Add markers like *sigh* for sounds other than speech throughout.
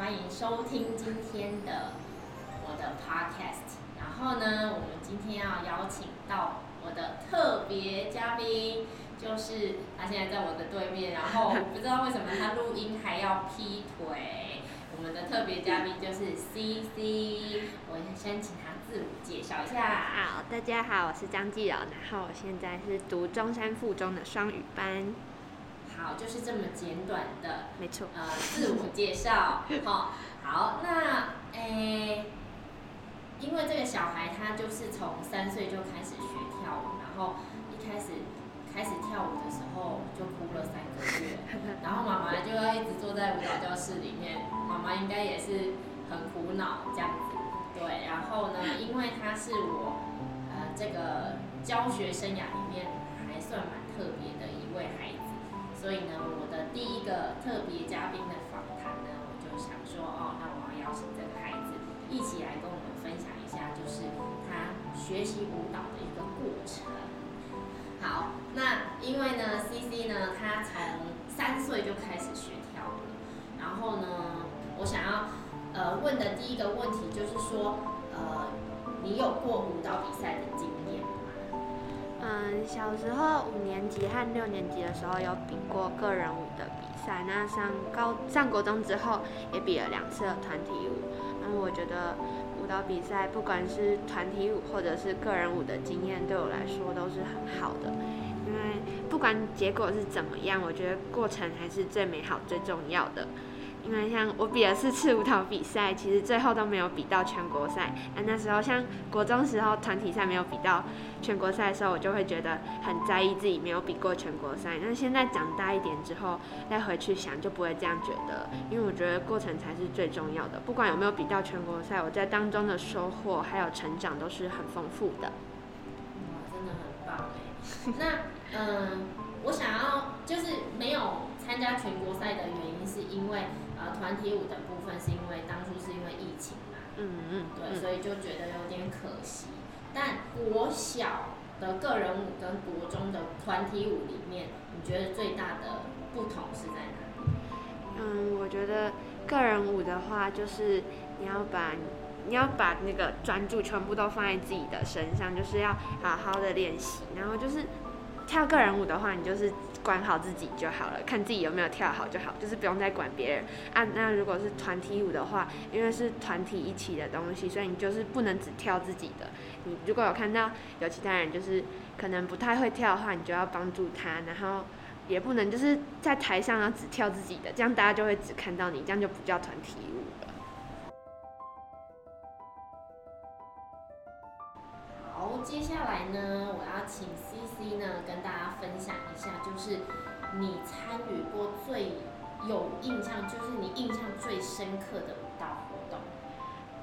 欢迎收听今天的我的 podcast。然后呢，我们今天要邀请到我的特别嘉宾，就是他现在在我的对面，然后不知道为什么他录音还要劈腿。我们的特别嘉宾就是 C C，我先请他自我介绍一下。好，大家好，我是张继柔，然后我现在是读中山附中的双语班。好，就是这么简短的，没错。呃，自我介绍，好，好，那诶，因为这个小孩他就是从三岁就开始学跳舞，然后一开始开始跳舞的时候就哭了三个月，然后妈妈就要一直坐在舞蹈教室里面，妈妈应该也是很苦恼这样子，对，然后呢，因为他是我呃这个教学生涯里面还算蛮特别的所以呢，我的第一个特别嘉宾的访谈呢，我就想说，哦，那我要邀请这个孩子一起来跟我们分享一下，就是他学习舞蹈的一个过程。好，那因为呢，C C 呢，他从三岁就开始学跳舞，然后呢，我想要呃问的第一个问题就是说，呃，你有过舞蹈比赛的经验吗？嗯，小时候五年级和六年级的时候有比过个人舞的比赛，那上高上国中之后也比了两次团体舞。那我觉得舞蹈比赛不管是团体舞或者是个人舞的经验，对我来说都是很好的。因为不管结果是怎么样，我觉得过程还是最美好、最重要的。因为像我比了四次舞蹈比赛，其实最后都没有比到全国赛。那那时候像国中时候团体赛没有比到全国赛的时候，我就会觉得很在意自己没有比过全国赛。那现在长大一点之后，再回去想就不会这样觉得，因为我觉得过程才是最重要的。不管有没有比到全国赛，我在当中的收获还有成长都是很丰富的。哇，真的很棒哎！那嗯，我想要就是没有参加全国赛的原因，是因为呃团体舞的部分是因为当初是因为疫情嘛，嗯嗯，对，所以就觉得有点可惜。但国小的个人舞跟国中的团体舞里面，你觉得最大的不同是在哪里？嗯，我觉得个人舞的话，就是你要把你要把那个专注全部都放在自己的身上，就是要好好的练习。然后就是跳个人舞的话，你就是管好自己就好了，看自己有没有跳好就好，就是不用再管别人啊。那如果是团体舞的话，因为是团体一起的东西，所以你就是不能只跳自己的。你如果有看到有其他人就是可能不太会跳的话，你就要帮助他，然后也不能就是在台上然后只跳自己的，这样大家就会只看到你，这样就不叫团体舞了。好，接下来呢，我要请 C 呢跟大家分享一下，就是你参与过最有印象，就是你印象最深刻的舞蹈活动。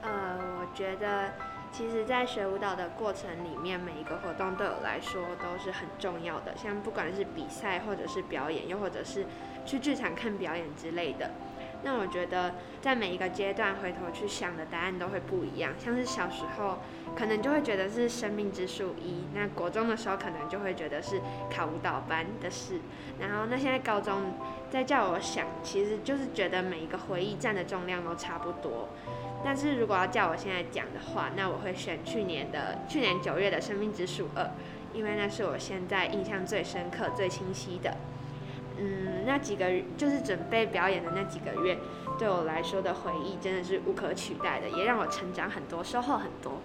呃，我觉得其实，在学舞蹈的过程里面，每一个活动对我来说都是很重要的。像不管是比赛，或者是表演，又或者是去剧场看表演之类的。那我觉得，在每一个阶段回头去想的答案都会不一样。像是小时候，可能就会觉得是生命之树一；那国中的时候，可能就会觉得是考舞蹈班的事。然后，那现在高中再叫我想，其实就是觉得每一个回忆占的重量都差不多。但是如果要叫我现在讲的话，那我会选去年的去年九月的《生命之树二》，因为那是我现在印象最深刻、最清晰的。嗯，那几个就是准备表演的那几个月，对我来说的回忆真的是无可取代的，也让我成长很多，收获很多。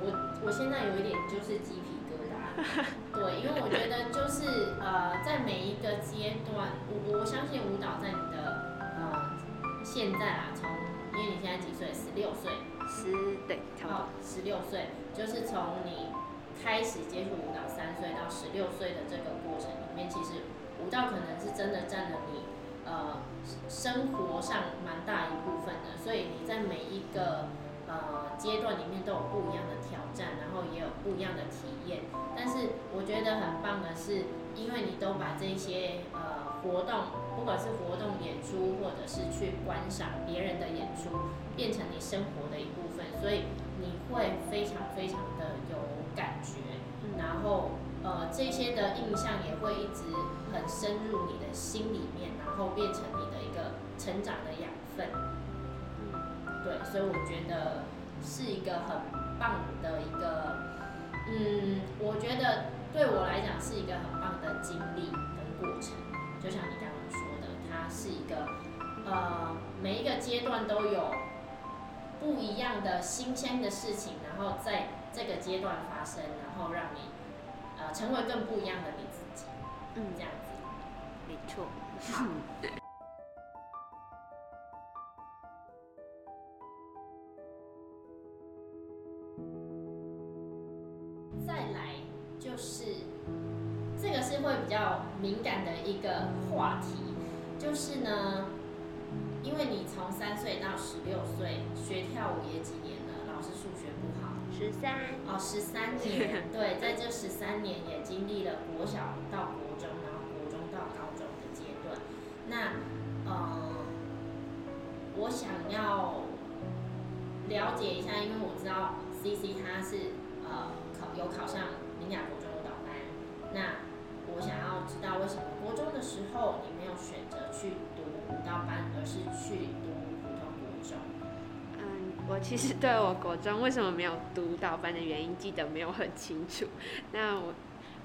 我我现在有一点就是鸡皮疙瘩，*laughs* 对，因为我觉得就是呃，在每一个阶段，我我相信舞蹈在你的呃现在啊，从因为你现在几岁？十六岁，十对，差不多。十六岁，就是从你开始接触舞蹈三岁到十六岁的这个过程里面，其实舞蹈可能是真的占了你呃生活上蛮大一部分的，所以你在每一个呃阶段里面都有不一样的挑战，然后也有不一样的体验。但是我觉得很棒的是，因为你都把这些呃活动，不管是活动演出，或者是去观赏别人的演出，变成你生活的一部分，所以你会非常非常的有感觉，然后呃这些的印象也会一直很深入你的心里面，然后变成你的一个成长的养分。对，所以我觉得是一个很棒的一个，嗯，我觉得对我来讲是一个很棒的经历跟过程。就像你刚刚说的，它是一个，呃，每一个阶段都有不一样的新鲜的事情，然后在这个阶段发生，然后让你，呃，成为更不一样的你自己。嗯，这样子。没错。好。再来就是，这个是会比较敏感的一个话题，就是呢，因为你从三岁到十六岁学跳舞也几年十三。哦，十三年，*laughs* 对，在这十三年也经历了国小到国中，然后国中到高中的阶段，那呃，我想要了解一下，因为我知道 C C 他是呃考。有考上明雅国中舞蹈班，那我想要知道为什么国中的时候你没有选择去读舞蹈班，而是去我其实对我国中为什么没有读舞蹈班的原因记得没有很清楚。那我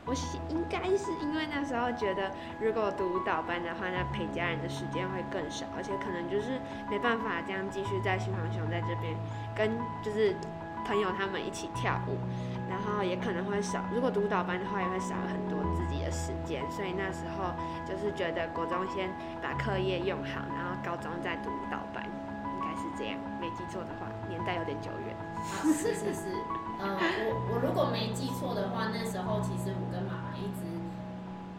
我应该是因为那时候觉得，如果读舞蹈班的话，那陪家人的时间会更少，而且可能就是没办法这样继续在新房熊在这边跟就是朋友他们一起跳舞。然后也可能会少，如果读舞蹈班的话，也会少很多自己的时间。所以那时候就是觉得国中先把课业用好，然后高中再读舞蹈班，应该是这样。没记错的话，年代有点久远。啊，是是是，嗯，我我如果没记错的话，那时候其实我跟妈妈一直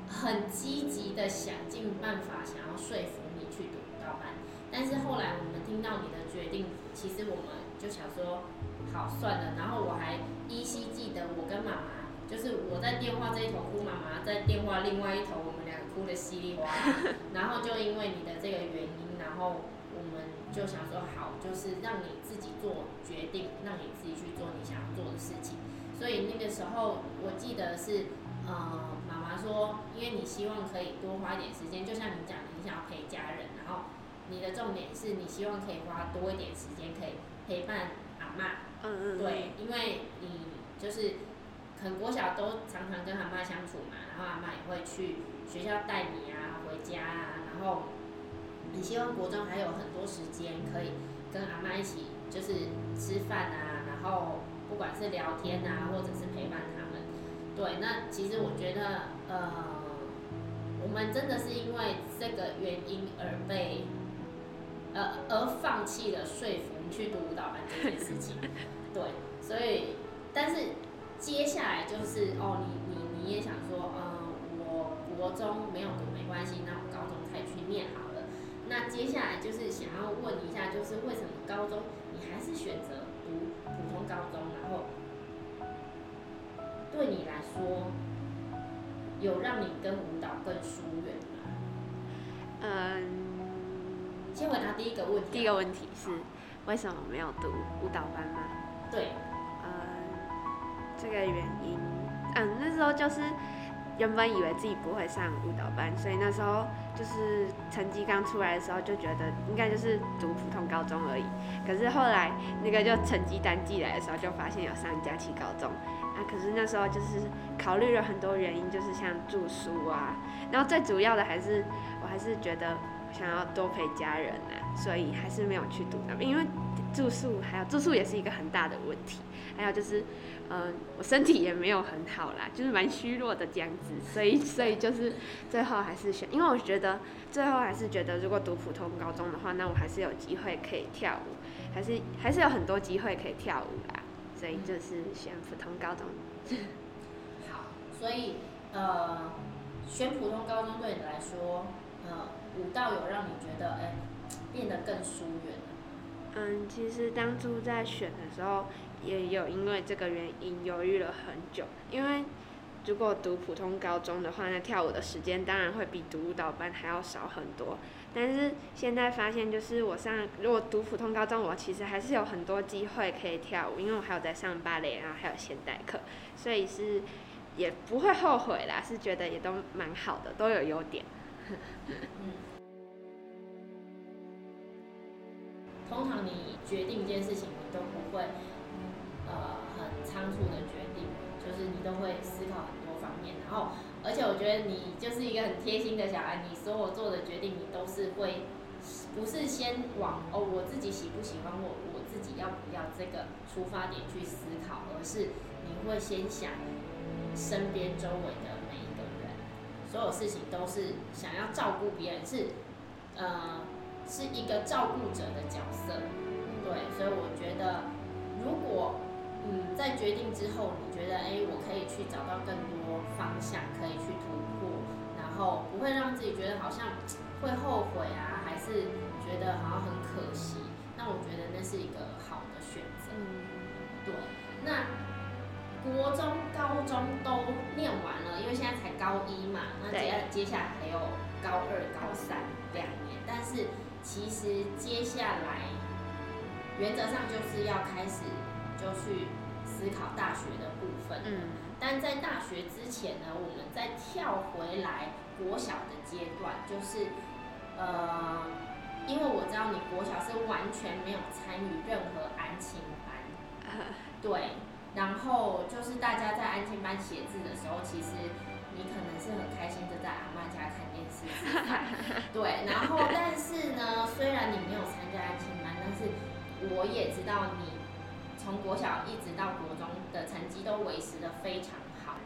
很积极的想尽办法想要说服你去读舞蹈班，但是后来我们听到你的决定，其实我们就想说。好算了，然后我还依稀记得我跟妈妈，就是我在电话这一头哭，妈妈在电话另外一头，我们俩哭的稀里哗啦。*laughs* 然后就因为你的这个原因，然后就想说好，就是让你自己做决定，让你自己去做你想要做的事情。所以那个时候我记得是，呃，妈妈说，因为你希望可以多花一点时间，就像你讲的，你想要陪家人，然后你的重点是你希望可以花多一点时间，可以陪伴阿妈。嗯嗯，对，因为你就是很国小都常常跟阿妈相处嘛，然后阿妈也会去学校带你啊，回家啊，然后你希望国中还有很多时间可以跟阿妈一起就是吃饭啊，然后不管是聊天啊，或者是陪伴他们，对，那其实我觉得呃，我们真的是因为这个原因而被呃而放弃了说服。去读舞蹈班这件事情，*laughs* 对，所以，但是接下来就是哦，你你你也想说，嗯，我国中没有读没关系，那我高中才去念好了。那接下来就是想要问一下，就是为什么高中你还是选择读普通高中，然后对你来说有让你跟舞蹈更疏远吗？嗯，先回答第一个问题。第一个问题是。为什么没有读舞蹈班吗？对，嗯，这个原因，嗯，那时候就是原本以为自己不会上舞蹈班，所以那时候就是成绩刚出来的时候就觉得应该就是读普通高中而已。可是后来那个就成绩单寄来的时候，就发现有上假期高中。啊，可是那时候就是考虑了很多原因，就是像住宿啊，然后最主要的还是我还是觉得想要多陪家人啊。所以还是没有去读那边，因为住宿还有住宿也是一个很大的问题，还有就是，嗯，我身体也没有很好啦，就是蛮虚弱的这样子，所以所以就是最后还是选，因为我觉得最后还是觉得如果读普通高中的话，那我还是有机会可以跳舞，还是还是有很多机会可以跳舞啦，所以就是选普通高中。好，所以呃，选普通高中对你来说，呃，舞蹈有让你觉得哎。变得更疏远。嗯，其实当初在选的时候，也有因为这个原因犹豫了很久。因为如果读普通高中的话，那跳舞的时间当然会比读舞蹈班还要少很多。但是现在发现，就是我上如果读普通高中，我其实还是有很多机会可以跳舞，因为我还有在上芭蕾，然后还有现代课，所以是也不会后悔啦，是觉得也都蛮好的，都有优点。通常你决定一件事情，你都不会呃很仓促的决定，就是你都会思考很多方面，然后而且我觉得你就是一个很贴心的小孩，你所有做的决定，你都是会不是先往哦我自己喜不喜欢我我自己要不要这个出发点去思考，而是你会先想身边周围的，所有事情都是想要照顾别人，是呃。是一个照顾者的角色，对，所以我觉得，如果嗯在决定之后，你觉得哎，我可以去找到更多方向，可以去突破，然后不会让自己觉得好像会后悔啊，还是觉得好像很可惜，那我觉得那是一个好的选择。对，那国中、高中都念完了，因为现在才高一嘛，那接接下来还有高二、高三两年，但是。其实接下来原则上就是要开始就去思考大学的部分。嗯。但在大学之前呢，我们再跳回来国小的阶段，就是呃，因为我知道你国小是完全没有参与任何安亲班。*laughs* 对。然后就是大家在安静班写字的时候，其实你可能是很开心的在阿妈家看电视。*laughs* 对，然后但是呢，虽然你没有参加安亲班，但是我也知道你从国小一直到国中的成绩都维持的非常好。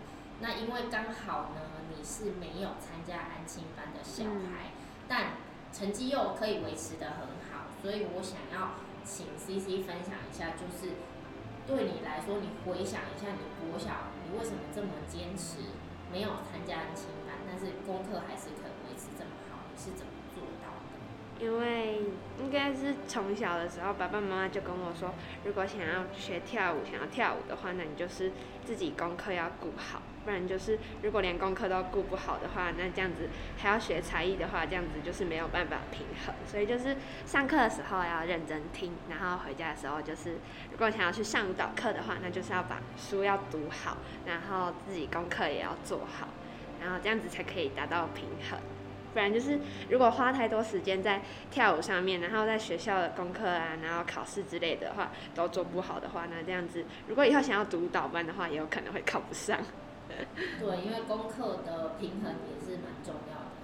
那因为刚好呢，你是没有参加安亲班的小孩，但成绩又可以维持的很好，所以我想要请 C C 分享一下，就是对你来说，你回想一下你国小，你为什么这么坚持没有参加清班，但是功课还是可以维持这么好，你。是怎么做到的？因为该是从小的时候，爸爸妈妈就跟我说，如果想要学跳舞，想要跳舞的话，那你就是自己功课要顾好，不然就是如果连功课都顾不好的话，那这样子还要学才艺的话，这样子就是没有办法平衡。所以就是上课的时候要认真听，然后回家的时候就是如果想要去上舞蹈课的话，那就是要把书要读好，然后自己功课也要做好，然后这样子才可以达到平衡。不然就是，如果花太多时间在跳舞上面，然后在学校的功课啊，然后考试之类的话都做不好的话，那这样子，如果以后想要读导班的话，也有可能会考不上。*laughs* 对，因为功课的平衡也是蛮重要的。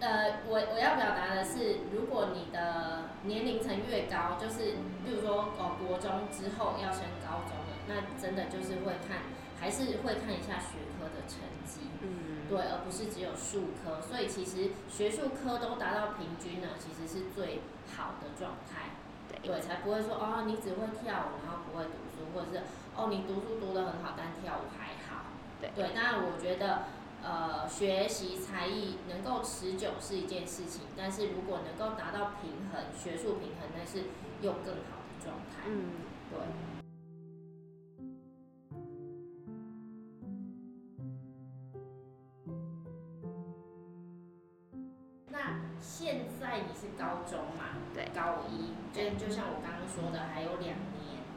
呃，我我要表达的是，如果你的年龄层越高，就是，比如说哦，国中之后要升高中了，那真的就是会看，还是会看一下学科的成绩。嗯。对，而不是只有数科，所以其实学术科都达到平均呢，其实是最好的状态。对，才不会说哦，你只会跳舞，然后不会读书，或者是哦，你读书读得很好，但跳舞还好。对，对，当然我觉得，呃，学习才艺能够持久是一件事情，但是如果能够达到平衡，学术平衡，那是又更好的状态。嗯，对。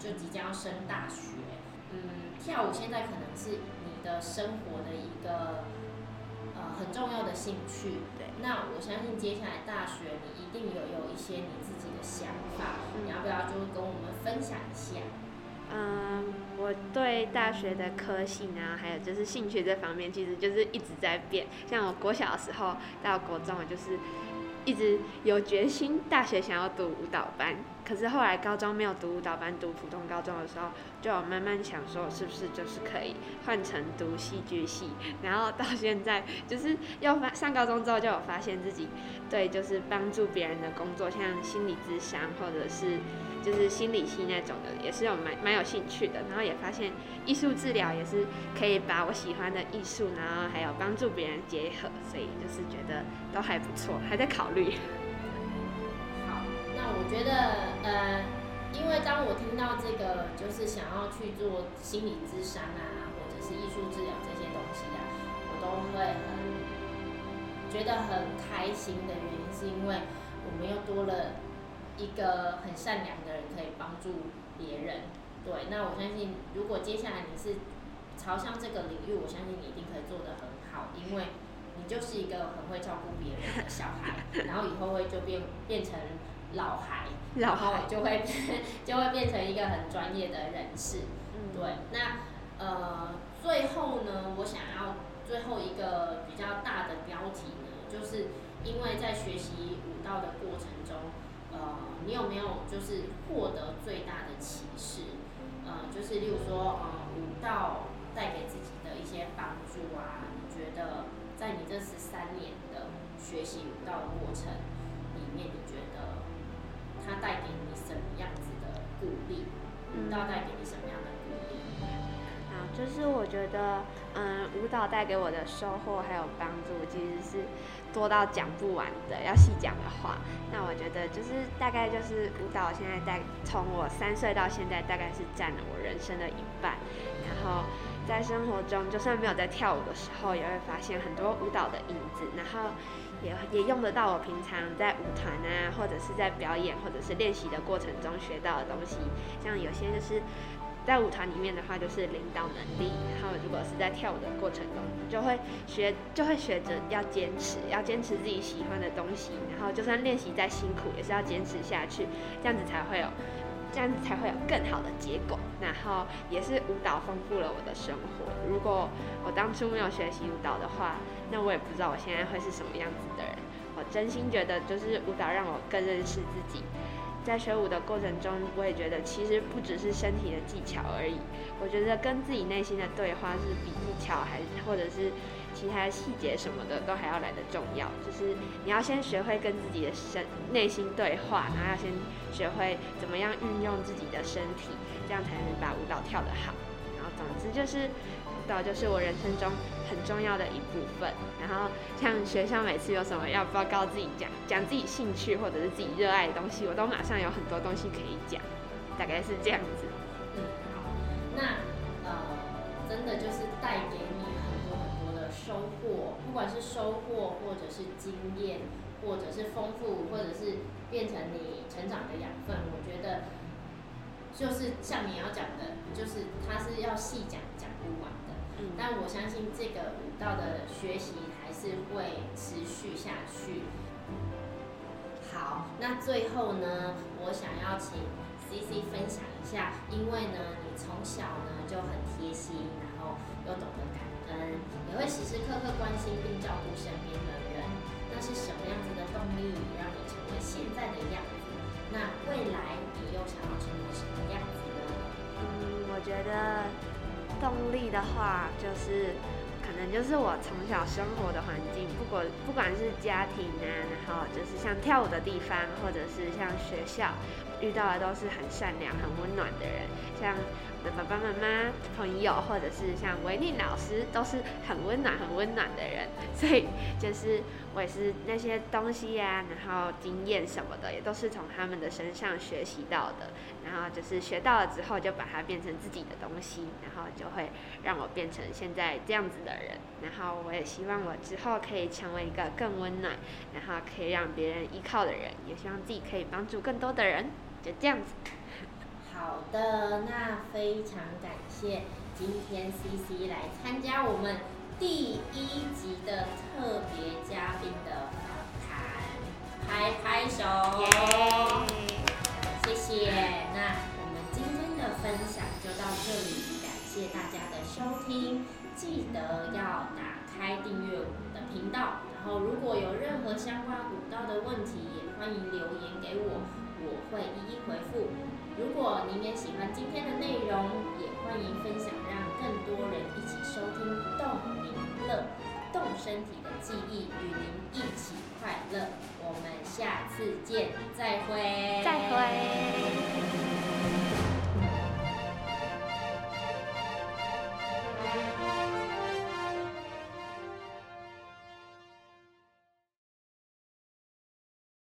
就即将要升大学。嗯，跳舞现在可能是你的生活的一个呃很重要的兴趣。对，那我相信接下来大学你一定有有一些你自己的想法，你要不要就跟我们分享一下？嗯，我对大学的科系呢，还有就是兴趣这方面，其实就是一直在变。像我国小的时候到国中，我就是。一直有决心，大学想要读舞蹈班，可是后来高中没有读舞蹈班，读普通高中的时候，就有慢慢想说，是不是就是可以换成读戏剧系，然后到现在就是要发上高中之后，就有发现自己对就是帮助别人的工作，像心理咨商或者是。就是心理系那种的，也是有蛮蛮有兴趣的。然后也发现艺术治疗也是可以把我喜欢的艺术，然后还有帮助别人结合，所以就是觉得都还不错，还在考虑。*laughs* 好，那我觉得呃，因为当我听到这个就是想要去做心理咨商啊，或者是艺术治疗这些东西啊，我都会很觉得很开心的原因，是因为我们又多了。一个很善良的人可以帮助别人，对。那我相信，如果接下来你是朝向这个领域，我相信你一定可以做得很好，因为你就是一个很会照顾别人的小孩，*laughs* 然后以后会就变变成老孩，然后就会 *laughs* 就会变成一个很专业的人士。嗯，对，那呃最后呢，我想要最后一个比较大的标题呢，就是因为在学习舞蹈的过程中，呃，你有没有就是获得最大的启示？呃，就是例如说，呃，舞蹈带给自己的一些帮助啊，你觉得在你这十三年的学习舞蹈的过程里面，你觉得它带给你什么样子的鼓励？舞蹈带给你什么样的鼓励？啊，就是我觉得，嗯，舞蹈带给我的收获还有帮助，其实是多到讲不完的。要细讲的话，那我觉得就是大概就是舞蹈现在带从我三岁到现在，大概是占了我人生的一半。然后在生活中，就算没有在跳舞的时候，也会发现很多舞蹈的影子，然后也也用得到我平常在舞团啊，或者是在表演或者是练习的过程中学到的东西。像有些就是在舞团里面的话，就是领导能力；然后如果是在跳舞的过程中，就会学就会学着要坚持，要坚持自己喜欢的东西。然后就算练习再辛苦，也是要坚持下去，这样子才会有。这样子才会有更好的结果，然后也是舞蹈丰富了我的生活。如果我当初没有学习舞蹈的话，那我也不知道我现在会是什么样子的人。我真心觉得，就是舞蹈让我更认识自己。在学舞的过程中，我也觉得其实不只是身体的技巧而已。我觉得跟自己内心的对话是比技巧还或者是。其他的细节什么的都还要来的重要，就是你要先学会跟自己的身内心对话，然后要先学会怎么样运用自己的身体，这样才能把舞蹈跳得好。然后总之就是到就是我人生中很重要的一部分。然后像学校每次有什么要报告自己讲讲自己兴趣或者是自己热爱的东西，我都马上有很多东西可以讲，大概是这样子。嗯，好，那呃，真的就是带给你很多很多的。收获，不管是收获，或者是经验，或者是丰富，或者是变成你成长的养分，我觉得就是像你要讲的，就是它是要细讲讲不完。嗯。但我相信这个舞蹈的学习还是会持续下去。好，那最后呢，我想要请 C C 分享一下，因为呢，你从小呢就很贴心，然后又懂得感。恩，也会时时刻刻关心并照顾身边的人。那是什么样子的动力让你成为现在的样子？那未来你又想要成为什么样子呢？嗯，我觉得动力的话，就是可能就是我从小生活的环境，不管不管是家庭啊，然后就是像跳舞的地方，或者是像学校遇到的都是很善良、很温暖的人，像。的爸爸妈妈、朋友，或者是像维尼老师，都是很温暖、很温暖的人。所以就是我也是那些东西呀，然后经验什么的，也都是从他们的身上学习到的。然后就是学到了之后，就把它变成自己的东西，然后就会让我变成现在这样子的人。然后我也希望我之后可以成为一个更温暖，然后可以让别人依靠的人，也希望自己可以帮助更多的人。就这样子。好的，那非常感谢今天 C C 来参加我们第一集的特别嘉宾的访谈，拍拍手，谢谢。那我们今天的分享就到这里，感谢大家的收听，记得要打开订阅我们的频道，然后如果有任何相关股道的问题，也欢迎留言给我，我会一一回复。如果您也喜欢今天的内容，也欢迎分享，让更多人一起收听动您乐，动身体的记忆，与您一起快乐。我们下次见，再会，再会。